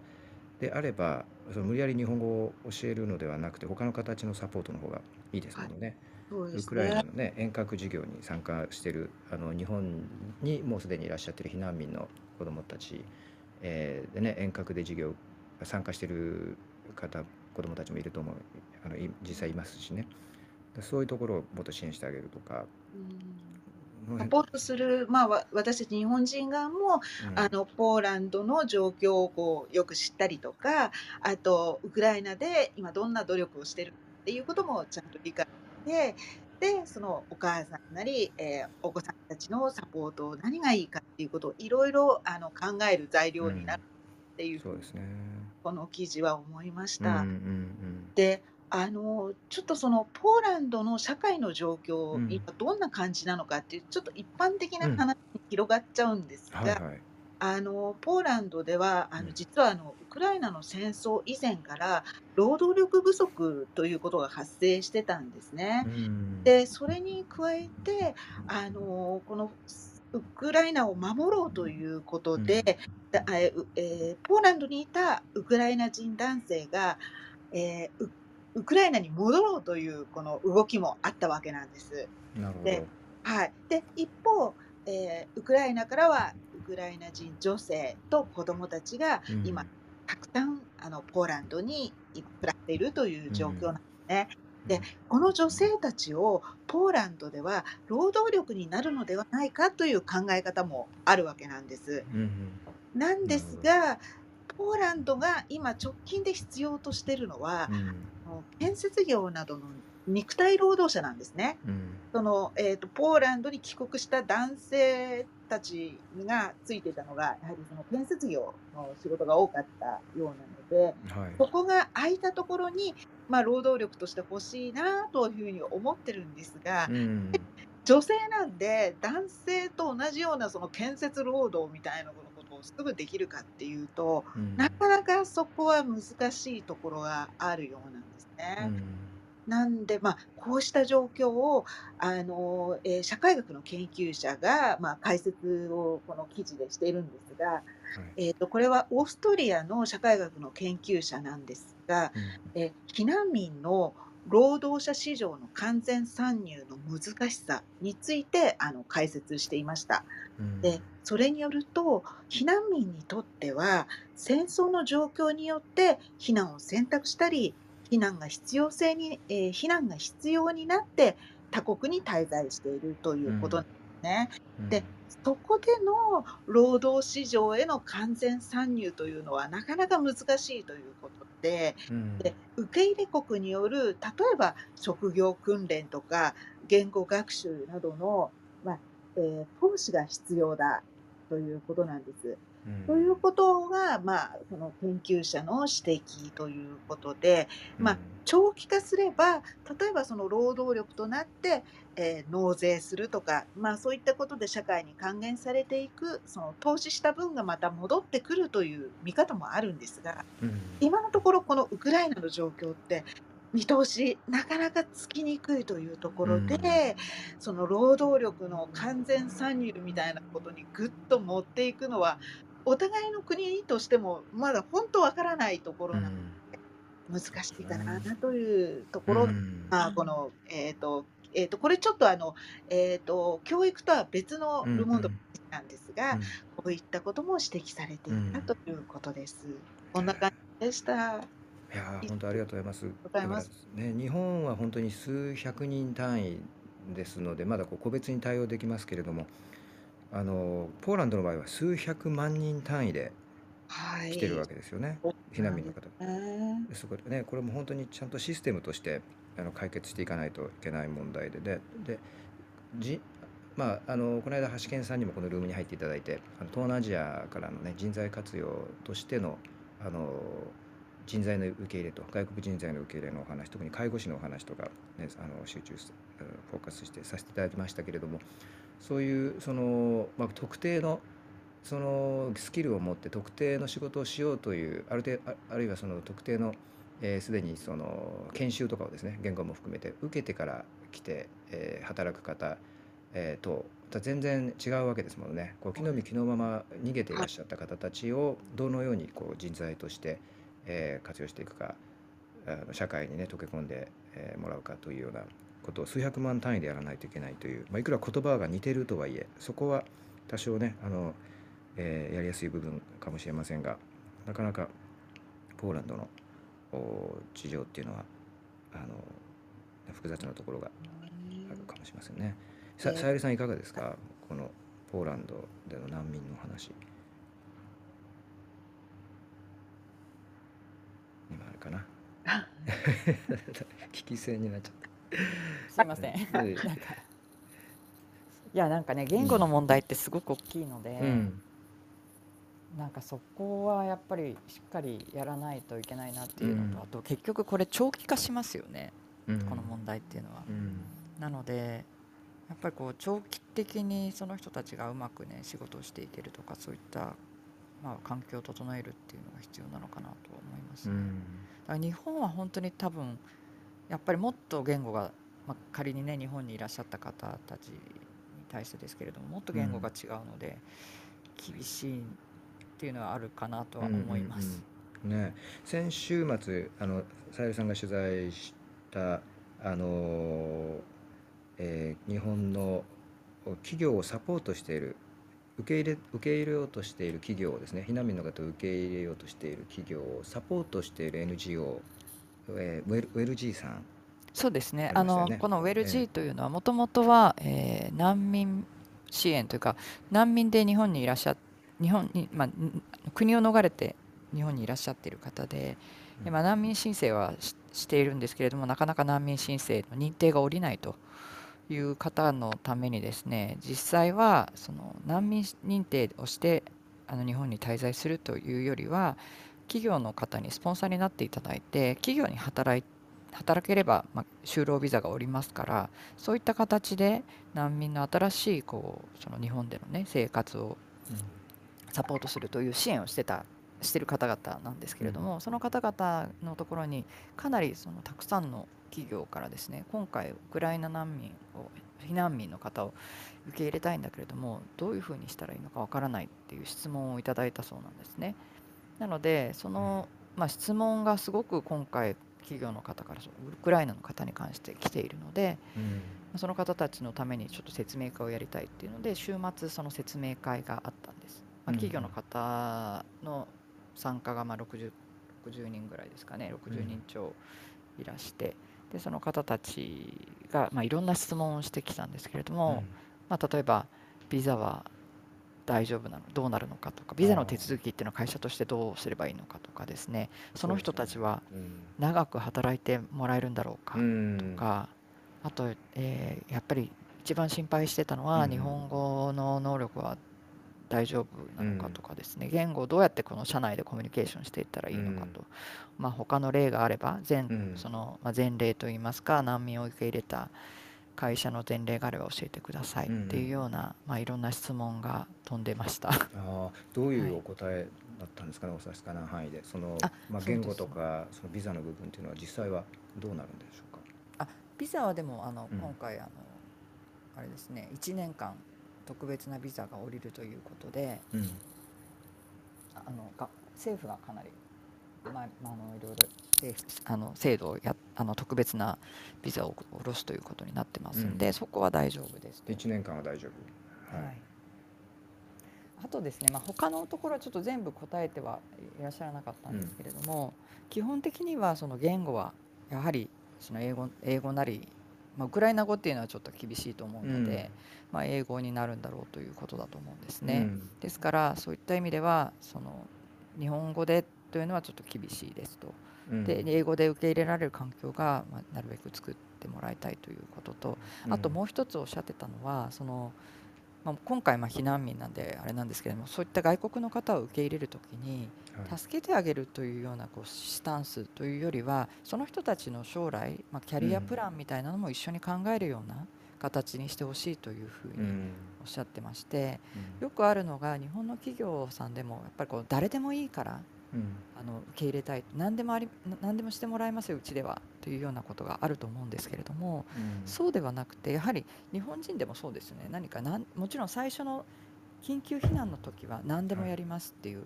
であればその無理やり日本語を教えるのではなくて他の形のサポートの方がいいですはい、のでねそうですウクライナね。のね遠隔授業に参加しているあの日本にもうすでにいらっしゃってる避難民の子どもたち、えーでね遠隔で授業参加している方子どもたちもいると思うあのい実際いますしね。そういうところをもっと支援してあげるとか。うんサポートする、まあ、わ私たち日本人側もうんあのポーランドの状況をこうよく知ったりとかあとウクライナで今どんな努力をしてるっていうこともちゃんと理解してでそのお母さんなり、えーお子さんたちのサポート何がいいかっていうことをいろいろあの考える材料になるっていうふうにそうですね。この記事は思いましうんうんた。であのちょっとそのポーランドの社会の状況、うん今どんな感じなのかっていうちょっと一般的なうん話に広がっちゃうんですが、はいはい。あのポーランドではあうんの実はあのウクライナの戦争以前から労働力不足ということが発生してたんですね。うんでそれに加えてあのこのウクライナを守ろうということで、だえーうえーポーランドにいたウクライナ人男性が、えーウウクライナに戻ろうというこの動きもあったわけなんです。なるほでど。はい、で一方、えーウクライナからはウクライナ人女性と子どもたちがうん今、たくさんあのポーランドに暮らしているという状況なんですね。でこの女性たちをポーランドでは労働力になるのではないかという考え方もあるわけなんです。うんうんなんですがポーランドが今直近で必要としているのは、うんあの建設業などの肉体労働者なんですね。うんそのえー、とポーランドに帰国した男性たちがついてたのがやはりその建設業の仕事が多かったようなのではい。そこが空いたところに、まあ、労働力として欲しいなというふうに思ってるんですが、うん女性なんで男性と同じようなその建設労働みたいなことをすぐできるかっていうとうん。なかなかそこは難しいところがあるようなんですね。うん。なんで、まあ、こうした状況をあの、えー社会学の研究者が、まあ、解説をこの記事でしているんですが、はい。えー、とこれはオーストリアの社会学の研究者なんですが、えー避難民の労働者市場の完全参入の難しさについてあの解説していました。うんでそれによると避難民にとっては戦争の状況によって避難を選択したり避難が必要性に、えー避難が必要になって他国に滞在しているということなんね。うんでそこでの労働市場への完全参入というのはなかなか難しいということでうんで受け入れ国による例えば職業訓練とか言語学習などの、まあえー投資が必要だということなんです。うん。ということが、まあ、その研究者の指摘ということで、まあ長期化すれば例えばその労働力となって、えー納税するとか、まあ、そういったことで社会に還元されていくその投資した分がまた戻ってくるという見方もあるんですがうん。今のところこのウクライナの状況って見通しなかなかつきにくいというところうん。で、その労働力の完全参入みたいなことにぐっと持っていくのはお互いの国としてもまだ本当わからないところな、難しいかなというところ、うん。まあ、この、えっ、と、えっ、と、これちょっとあの、えっ、と、教育とは別のうんルモンドなんですが、うん。こういったことも指摘されていたうんということです。こんな感じでした。いやー本当ありがとうございます。ございますね、日本は本当に数百人単位ですので、まだこう個別に対応できますけれども、あのポーランドの場合は数百万人単位ではい。来てるわけですよね、避難民の方。ねでそこでね、これも本当にちゃんとシステムとしてあの解決していかないといけない問題で、で、でじまあ、あのこの間、橋健さんにもこのルームに入っていただいて、あの東南アジアからの、ね、人材活用としてのあの人材の受け入れと、外国人材の受け入れのお話、特に介護士のお話とか、ね、あの集中す、うんフォーカスしてさせていただきましたけれども、そういうその、まあ、特定のそのスキルを持って特定の仕事をしようというある程度あるいはその特定のえー、にその研修とかをですね言語も含めて受けてから来て、えー働く方、えーと全然違うわけですもんね。こう木の実木のまま逃げていらっしゃった方たちをどのようにこう人材として、えー活用していくか社会にね溶け込んで、えもらうかというようなことを数百万単位でやらないといけないという、まあ、いくら言葉が似てるとはいえそこは多少ねあの、えーやりやすい部分かもしれませんがなかなかポーランドのお事情っていうのはあの複雑なところがあるかもしれませんね。さえーさゆりさんいかがですか？このポーランドでの難民の話。今あれかな？聞き戦になっちゃっ すいません。た。なんかいやなんかね言語の問題ってすごく大きいので、うん。なんかそこはやっぱりしっかりやらないといけないなっていうのと、うん。あと結局これ長期化しますよね、うん。この問題っていうのは。うん。なのでやっぱりこう長期的にその人たちがうまくね仕事をしていけるとかそういった、まあ、環境を整えるっていうのが必要なのかなと思います、ねうん。だから日本は本当に多分やっぱりもっと言語が、まあ、仮にね日本にいらっしゃった方たちに対してですけれどももっと言語が違うので、厳しいっていうのはあるかなとは思います。うんうんね、先週末あのさゆりさんが取材したあの、えー日本の企業をサポートしている受け入れ受け入れようとしている企業をですね。避難民の方を受け入れようとしている企業をサポートしている NGO、えーウェルウェル G さん。そうですね。ああのこのウェルえ G というのはもともとは、えー難民支援というか難民で日本にいらっしゃ日本にまあん国を逃れて日本にいらっしゃっている方で、うん。今難民申請はししているんですけれどもなかなか難民申請の認定が下りないという方のためにですね実際はその難民認定をしてあの日本に滞在するというよりは企業の方にスポンサーになっていただいて企業に働い働ければ、まあ、就労ビザが下りますからそういった形で難民の新しいこうその日本での、ね、生活をサポートするという支援をしてたしてる方々なんですけれども、その方々のところにかなりそのたくさんの企業からですね今回ウクライナ難民を避難民の方を受け入れたいんだけれどもどういうふうにしたらいいのかわからないっていう質問をいただいたそうなんですね。なのでその、まあ、質問がすごく今回企業の方からウクライナの方に関して来ているのでうん。その方たちのためにちょっと説明会をやりたいっていうので週末その説明会があったんです、まあ、うん。企業の方の参加がまあ 60, 60人ぐらいですかね。60人超いらしてでその方たちがまあいろんな質問をしてきたんですけれども、まあ、例えばビザは大丈夫なの？どうなるのかとか？ビザの手続きっていうのは会社としてどうすればいいのかとかですね。その人たちはうん長く働いてもらえるんだろうかうん。とか、あと、えーやっぱり一番心配してたのは、うん。日本語の能力は大丈夫なのかとかですね、言語をどうやってこの社内でコミュニケーションしていったらいいのかと、まあ他の例があれば前,、うん。そのまあ、前例といいますか難民を受け入れた会社の前例があれば教えてくださいっていうような、まあ、いろんな質問が飛んでました。ああどういうお答えだったんですかねお差し支えない範囲で。そのあまあ、言語とかそのビザの部分っていうのは実際はどうなるんでしょうか？あビザはでもあの、うん。今回あのあれですね1年間特別なビザが下りるということでうん。あのが政府がかなり、まあ、まああのいろいろあの制度をやあの特別なビザを下ろすということになってますんで、うん。そこは大丈夫ですと。1年間は大丈夫。はい。あとですね、まあ、他のところはちょっと全部答えてはいらっしゃらなかったんですけれども、基本的にはその言語はやはりその英語英語なり、まあ、ウクライナ語っていうのはちょっと厳しいと思うので、うん。まあ、英語になるんだろうということだと思うんですね。うん。ですからそういった意味ではその日本語でというのはちょっと厳しいですと。うん。で英語で受け入れられる環境が、まあ、なるべく作ってもらいたいということと。あともう一つおっしゃってたのはその、まあ、今回まあ避難民なんであれなんですけれどもそういった外国の方を受け入れるときにはい。助けてあげるというようなこうスタンスというよりはその人たちの将来、まあ、キャリアプランみたいなのも一緒に考えるような形にしてほしいというふうにうん。おっしゃってましてうん。よくあるのが日本の企業さんでもやっぱりこう誰でもいいからうん。あの受け入れたい。何でもありな何でもしてもらいますようちでは。というようなことがあると思うんですけれどもうん。そうではなくてやはり日本人でもそうですよね。何かなんもちろん最初の緊急避難の時は何でもやりますっていう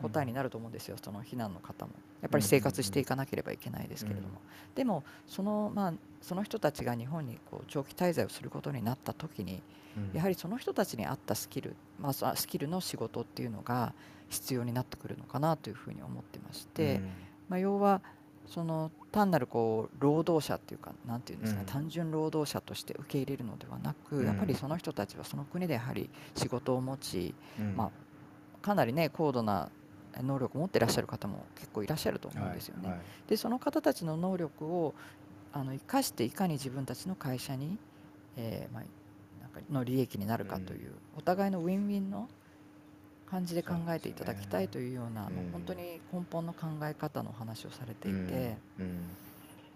答えになると思うんですよ、その避難の方も。やっぱり生活していかなければいけないですけれども、でもその,、まあ、その人たちが日本にこう長期滞在をすることになった時にうん。やはりその人たちに合ったスキル、まあそ、スキルの仕事っていうのが必要になってくるのかなというふうに思ってまして、まあ、要はその単なるこう労働者っていうかなんていうんですか単純労働者として受け入れるのではなく、うん。やっぱりその人たちはその国でやはり仕事を持ち、うん。まあ、かなりね高度な能力を持っていらっしゃる方も結構いらっしゃると思うんですよね。はいはい。でその方たちの能力をあの生かしていかに自分たちの会社に、えーまあ、なんかの利益になるかという、お互いのウィンウィンの感じで考えていただきたいというようなね。本当に根本の考え方の話をされていて、うん。うん。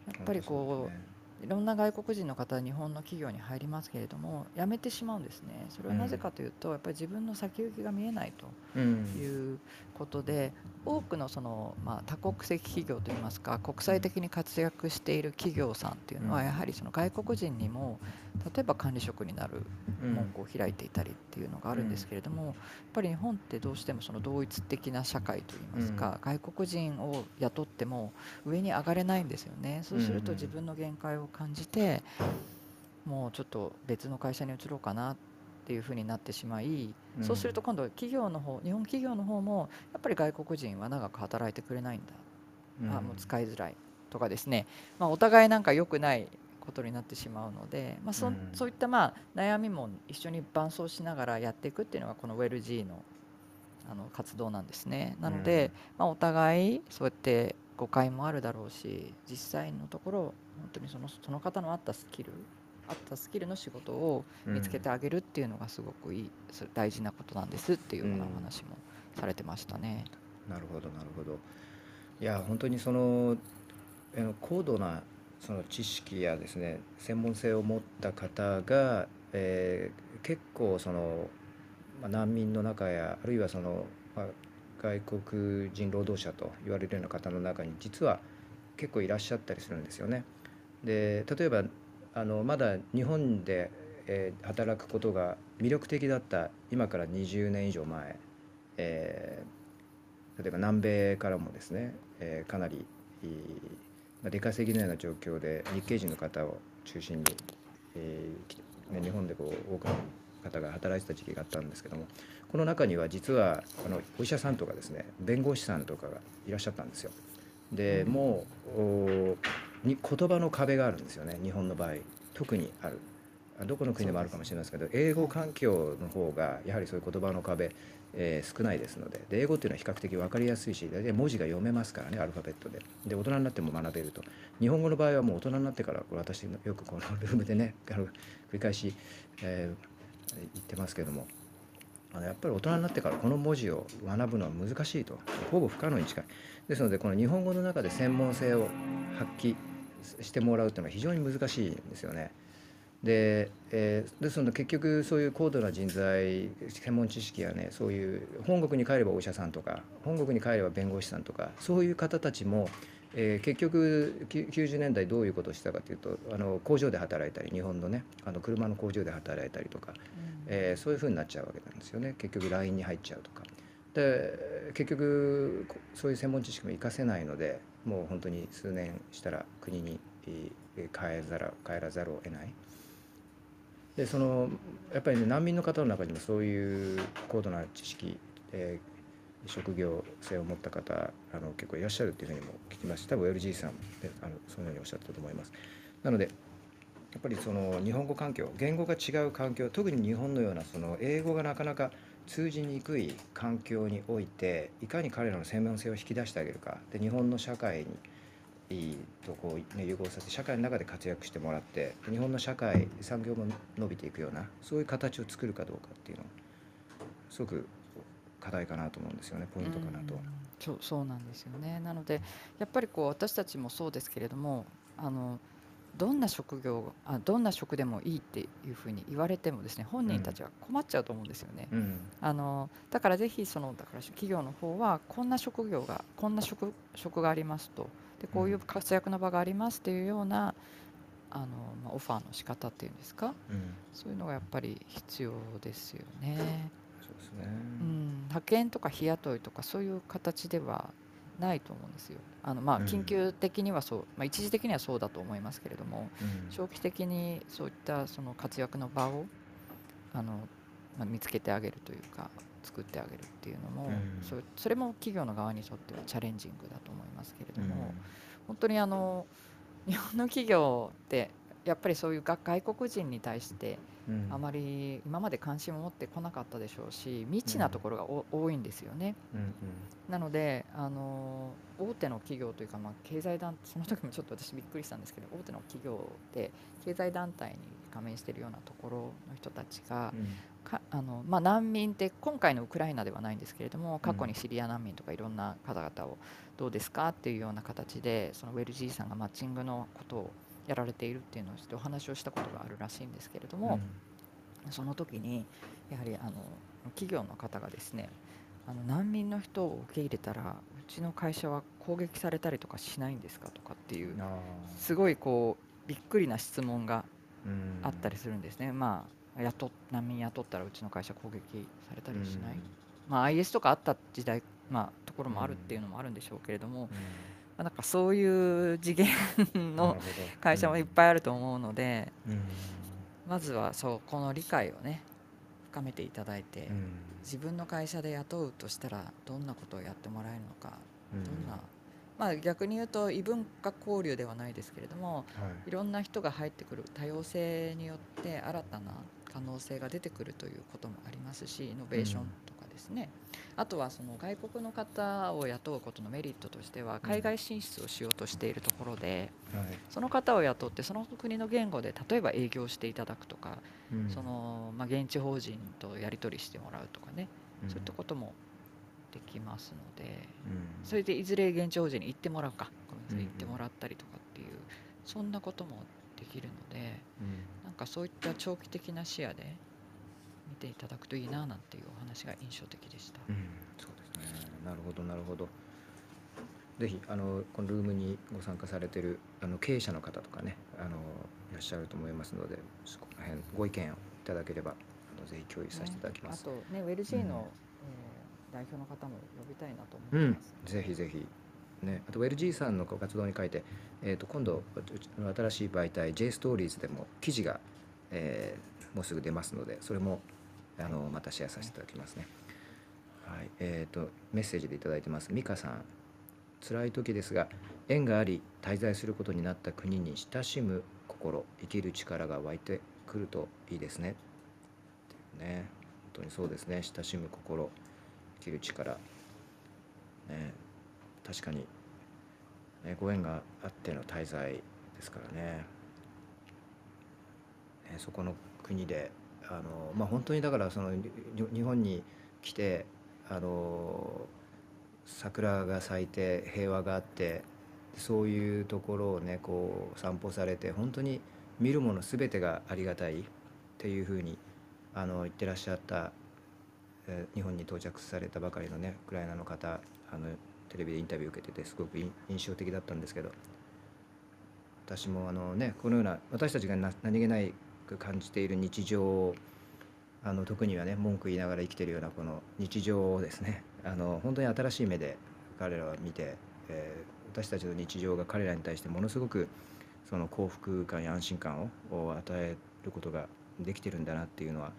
やっぱりこういろんな外国人の方は日本の企業に入りますけれども辞めてしまうんですね。それはなぜかというと、やっぱり自分の先行きが見えないとうん。いうことで多くのその、まあ、多国籍企業といいますか国際的に活躍している企業さんっていうのはうん。やはりその外国人にも例えば管理職になるうん。門戸を開いていたりっていうのがあるんですけれどもやっぱり日本ってどうしてもその同一的な社会といいますか外国人を雇っても上に上がれないんですよね。そうすると自分の限界を感じてもうちょっと別の会社に移ろうかなっていうふうになってしまいうん。そうすると今度企業の方日本企業の方もやっぱり外国人は長く働いてくれないんだ、あもう使いづらいとかですね、まあ、お互いなんか良くないことになってしまうので、まあそうんそういったまあ悩みも一緒に伴走しながらやっていくっていうのがこの WellG のあの活動なんですね。なので、まあ、お互いそうやって誤解もあるだろうし実際のところ本当にそのその方の合ったスキル合ったスキルの仕事を見つけてあげるっていうのがすごくいいそれ大事なことなんですっていうようなお話もされてましたね。なるほどなるほどいや本当にその高度なその知識やですね専門性を持った方が、えー結構その、まあ、難民の中やあるいはその、まあ、外国人労働者と言われるような方の中に実は結構いらっしゃったりするんですよね。で例えばあのまだ日本で、えー働くことが魅力的だった今から20年以上前、えー例えば南米からもですね、えーかなりいいまあ出稼ぎのような状況で日系人の方を中心に、えー日本でこう多くの方が働いてた時期があったんですけどもこの中には実はあのお医者さんとかですね弁護士さんとかがいらっしゃったんですよ。でうん。もうおに言葉の壁があるんですよね日本の場合。特にある。あどこの国でもあるかもしれないですけど英語環境の方がやはりそういう言葉の壁、えー少ないですのでで英語っていうのは比較的分かりやすいし大体文字が読めますからねアルファベットで。で大人になっても学べると。日本語の場合はもう大人になってから私よくこのルームでねあの繰り返し、えー言ってますけども。あのやっぱり大人になってからこの文字を学ぶのは難しいと。ほぼ不可能に近い。ですのでこの日本語の中で専門性を発揮してもらうというのは非常に難しいんですよね。で,、えー、ですので結局そういう高度な人材専門知識やねそういう本国に帰ればお医者さんとか本国に帰れば弁護士さんとかそういう方たちも、えー、結局90年代どういうことをしたかというとあの工場で働いたり日本のねあの車の工場で働いたりとか、うん、えー、そういうふうになっちゃうわけなんですよね結局 LINE に入っちゃうとか。で結局そういう専門知識も活かせないのでもう本当に数年したら国に帰ら帰らざるを得ない。でそのやっぱり、ね、難民の方の中にもそういう高度な知識、えー、職業性を持った方あの結構いらっしゃるっていうふうにも聞きますし多分 LG さんであのそのようにおっしゃったと思います。なのでやっぱりその日本語環境言語が違う環境特に日本のようなその英語がなかなか通じにくい環境においていかに彼らの専門性を引き出してあげるかで日本の社会にとこう、ね、融合させて社会の中で活躍してもらって日本の社会産業も伸びていくようなそういう形を作るかどうかっていうのすごく課題かなと思うんですよねポイントかなと。そうそうなんですよねなのでやっぱりこう私たちもそうですけれどもあのどんな職業あどんな職でもいいっていうふうに言われてもですね本人たちは困っちゃうと思うんですよね。うん、あのだからぜひそのだから企業の方はこんな職業がこんな職職がありますとでこういう活躍の場がありますっていうようなあの、まあ、オファーの仕方っていうんですか、うん、そういうのがやっぱり必要ですよね。そうですね、うん、派遣とか日雇いとかそういう形ではないと思うんですよ。あのまあ緊急的にはそう、まあ、一時的にはそうだと思いますけれども、うん、長期的にそういったその活躍の場をあの、まあ、見つけてあげるというか作ってあげるっていうのも、うん、そそれも企業の側にとってはチャレンジングだと思いますけれども、うん、本当にあの日本の企業ってやっぱりそういう外国人に対してあまり今まで関心を持ってこなかったでしょうし未知なところが、多いんですよね。うんうん、なのであの大手の企業というか、まあ、経済団その時もちょっと私びっくりしたんですけど大手の企業で経済団体に加盟しているようなところの人たちが、かあのまあ、難民って今回のウクライナではないんですけれども過去にシリア難民とかいろんな方々をどうですかっていうような形でそのウェルジーさんがマッチングのことをやられているっていうのをしてお話をしたことがあるらしいんですけれども、うん、その時にやはりあの企業の方がですねあの難民の人を受け入れたらうちの会社は攻撃されたりとかしないんですかとかっていうすごいこうびっくりな質問があったりするんですね。まあ雇難民雇ったらうちの会社攻撃されたりしない、まあ、IS とかあった時代、まあ、ところもあるっていうのもあるんでしょうけれども、なんかそういう次元の会社もいっぱいあると思うので、まずはそうこの理解をね深めていただいて、自分の会社で雇うとしたらどんなことをやってもらえるのか、どんなまあ、逆に言うと異文化交流ではないですけれども、はい、いろんな人が入ってくる多様性によって新たな可能性が出てくるということもありますしイノベーションですね、あとはその外国の方を雇うことのメリットとしては海外進出をしようとしているところで、その方を雇ってその国の言語で例えば営業していただくとか、そのまあ、現地法人とやり取りしてもらうとかね、そういったこともできますので、それでいずれ現地法人に行ってもらうか行ってもらったりとかっていうそんなこともできるので、なんかそういった長期的な視野で見ていただくといいななんていうお話が印象的でした。うん、そうですね。なるほどなるほど。ぜひあのこのルームにご参加されてるあの経営者の方とかねあのいらっしゃると思いますのでそこら辺ご意見をいただければあのぜひ共有させていただきます。ね、あとねウェルジーの、うん、えー、代表の方も呼びたいなと思います、うん、ぜひぜひ。ね、あと LG さんの活動に書いて、えー、と今度新しい媒体 J ストーリーズでも記事が、えー、もうすぐ出ますのでそれもあのまたシェアさせていただきますね。はい、えっ、ー、とメッセージでいただいてます。美香さん、辛い時ですが縁があり滞在することになった国に親しむ心、生きる力が湧いてくるといいですね。ね、本当にそうですね。親しむ心、生きる力。ね、確かに、ね、ご縁があっての滞在ですからね。ねそこの国であのまあ本当にだからその日本に来てあの桜が咲いて平和があってそういうところをねこう散歩されて本当に見るもの全てがありがたいっていうふうにあの言ってらっしゃった、日本に到着されたばかりのねウクライナの方あのテレビでインタビュー受けててすごく印象的だったんですけど私もあのねこのような私たちが何気ないく感じている日常をあの特にはね文句言いながら生きてるようなこの日常をですね。あの本当に新しい目で彼らは見て、えー私たちの日常が彼らに対してものすごくその幸福感や安心感を与えることができてるんだなっていうのは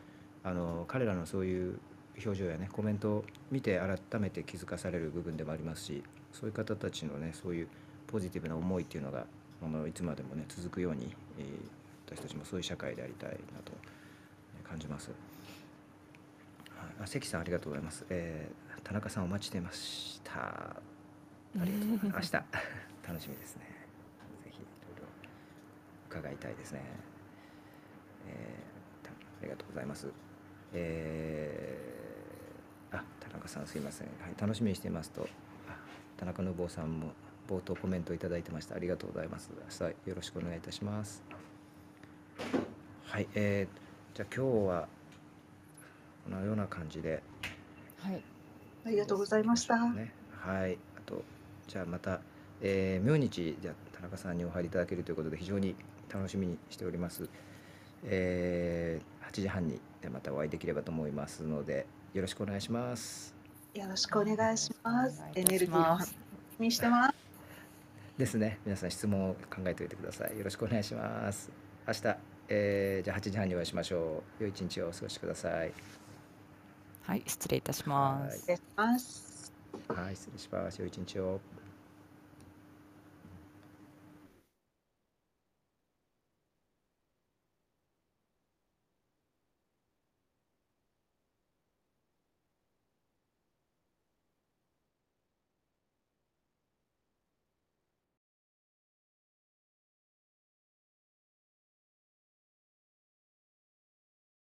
あの彼らのそういう表情やねコメントを見て改めて気づかされる部分でもありますしそういう方たちのねそういうポジティブな思いっていうのがあのいつまでもね続くように、えー私たちもそういう社会でありたいなと感じます。はいあ関さんありがとうございます。えー田中さんお待ちしてました。ありがとうございます。明 日楽しみですね。ぜひいろいろ伺いたいですね。えーたありがとうございます。えーあ田中さんすいません。はい楽しみにしていますと。あ田中信夫さんも冒頭コメントいただいてました。ありがとうございます。明日よろしくお願いいたします。はい、えー、じゃあ今日はこのような感じではい。ありがとうございました。ね、はい、あとじゃあまた、えー、明日じゃあ田中さんにお入りいただけるということで非常に楽しみにしております。えー、8時半にでまたお会いできればと思いますのでよろしくお願いします。よろしくお願いしますエネルギーにしてます。ですね、皆さん質問を考えておいてください。よろしくお願いします。明日、えー、じゃあ8時半にお会いしましょう。良い一日をお過ごしください。はい、失礼いたしまはいす。失礼します。はい、失礼します。良い一日を。